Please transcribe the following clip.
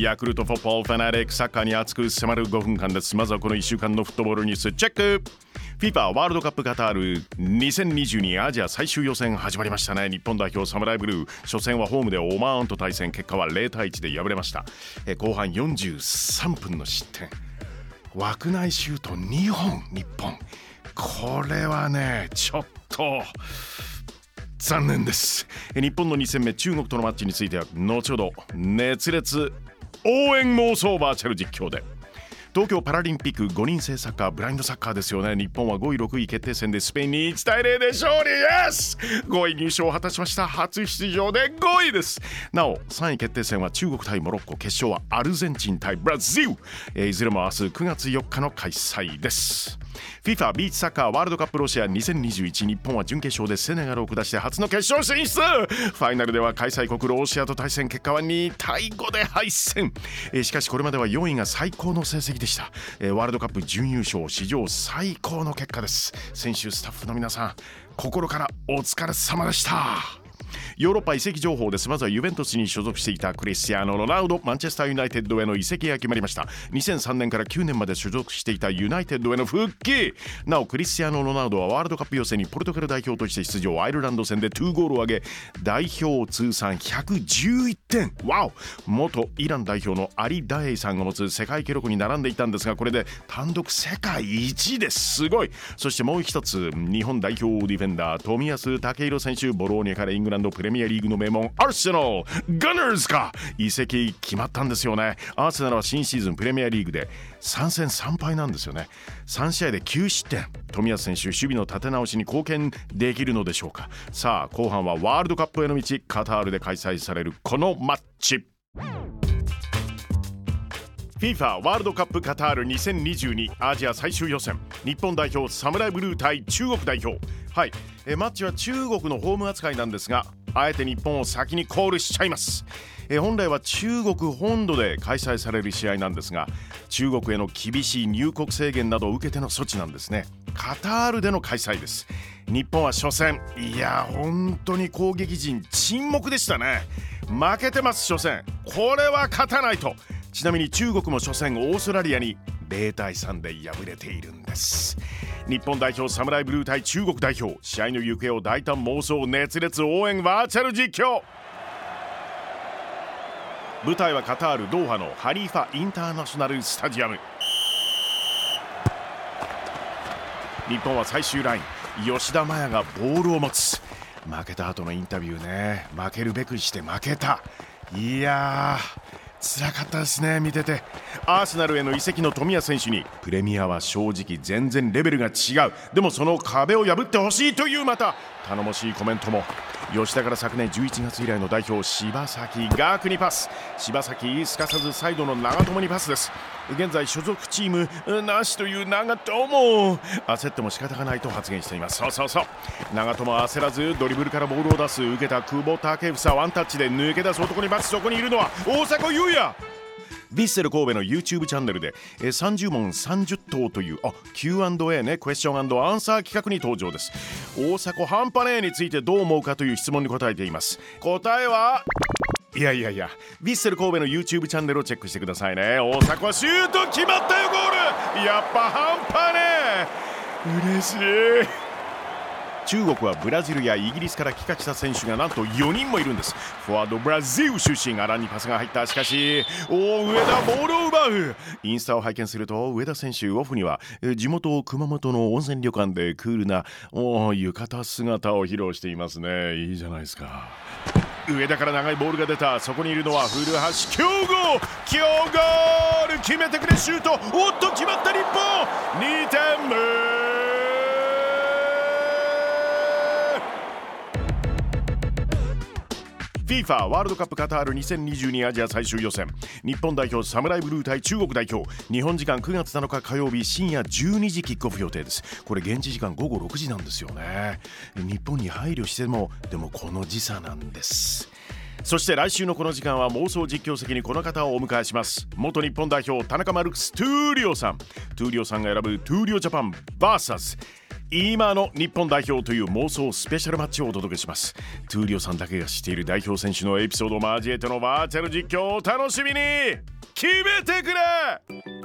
ヤクルトフォッポーファナリックサッカーに熱く迫る5分間ですまずはこの1週間のフットボールニュースチェック。FIFA ワールドカップカタール2022アジア最終予選始まりましたね。日本代表サムライブルー。初戦はホームでオマーンと対戦。結果は0対1で敗れました。え後半43分の失点。枠内シュート2本日本。これはねちょっと残念です。日本の2戦目中国とのマッチについては後ほど熱烈応援妄想バーチャル実況で。東京パラリンピック5人制サッカーブラインドサッカーですよね。日本は5位6位決定戦でスペインに1対0で勝利。です5位入賞を果たしました。初出場で5位です。なお3位決定戦は中国対モロッコ決勝はアルゼンチン対ブラジル、えー、いずれも明日9月4日の開催です。FIFA ビーチサッカーワールドカップロシア2021日本は準決勝でセネガルを下して初の決勝進出。ファイナルでは開催国ロシアと対戦。結果は2対5で敗戦、えー、しかしこれまでは4位が最高の成績でした、えー、ワールドカップ準優勝史上最高の結果です。選手スタッフの皆さん心からお疲れ様でした。ヨーロッパ移籍情報です。まずはユベントスに所属していたクリスティアーノ・ロナウド。マンチェスターユナイテッドへの移籍が決まりました。2003年から9年まで所属していたユナイテッドへの復帰。なおクリスティアーノ・ロナウドはワールドカップ予選にポルトガル代表として出場。アイルランド戦で2ゴールを挙げ代表通算111点わお元イラン代表のアリ・ダエイさんが持つ世界記録に並んでいたんですがこれで単独世界一です。すごい！そしてもう一つ日本代表ディフェンダー冨安健洋選手。ボローニャからイングランドプレミアリーグの名門アーセナルガナーズが移籍決まったんですよね。アーセナルは新シーズンプレミアリーグで3戦3敗なんですよね。3試合で9失点。冨安選手守備の立て直しに貢献できるのでしょうか。さあ後半はワールドカップへの道カタールで開催されるこのマッチ。FIFA ワールドカップカタール2022アジア最終予選。日本代表サムライブルー対中国代表。はい。えマッチは中国のホーム扱いなんですがあえて日本を先にコールしちゃいます。え本来は中国本土で開催される試合なんですが中国への厳しい入国制限などを受けての措置なんですね。カタールでの開催です。日本は初戦。いや本当に攻撃陣沈黙でしたね。負けてます初戦。これは勝たないと。ちなみに中国も初戦オーストラリアに0対3で敗れているんです。日本代表サムライブルー対中国代表試合の行方を大胆妄想熱烈応援バーチャル実況。舞台はカタール・ドーハのハリーファ・インターナショナル・スタジアム。日本は最終ライン吉田麻也がボールを持つ。負けた後のインタビューね。負けるべくして負けた。いや辛かったですね見てて。アーセナルへの移籍の富谷選手にプレミアは正直全然レベルが違う。でもその壁を破ってほしいというまた頼もしいコメントも。吉田から昨年11月以来の代表柴崎ガークにパス。柴崎すかさずサイドの長友にパスです。現在所属チームなしという長友。焦っても仕方がないと発言しています。そうそうそう。長友焦らずドリブルからボールを出す。受けた久保建英ワンタッチで抜け出す男にパスそこにいるのは大迫勇也。ヴィッセル神戸の YouTube チャンネルで、え30問30答というあ Q&A ねクエスチョンアンサー企画に登場です。大迫半端ねえについてどう思うかという質問に答えています。答えはいやいやいやヴィッセル神戸の YouTube チャンネルをチェックしてくださいね。大迫はシュート決まったよゴール。やっぱ半端ねえ。嬉しい。中国はブラジルやイギリスから帰化した選手がなんと4人もいるんです。フォワードブラジル出身アランにパスが入った。しかしおお上田ボールを奪う。インスタを拝見すると上田選手オフには地元熊本の温泉旅館でクールなお浴衣姿を披露していますね。いいじゃないですか。上田から長いボールが出た。そこにいるのは古橋強豪。強ゴール。決めてくれシュート。おっと決まった日本。2点目。FIFA ワールドカップカタール2022アジア最終予選。日本代表サムライブルー対中国代表。日本時間9月7日火曜日深夜12時キックオフ予定です。これ現地時間午後6時なんですよね。日本に配慮してもでもこの時差なんです。そして来週のこの時間は妄想実況席にこの方をお迎えします。元日本代表田中マルクス・トゥーリオさん。トゥーリオさんが選ぶトゥーリオジャパン VS 今の日本代表という妄想スペシャルマッチをお届けします。トゥーリオさんだけが知っている代表選手のエピソードを交えてのバーチャル実況を楽しみに。決めてくれ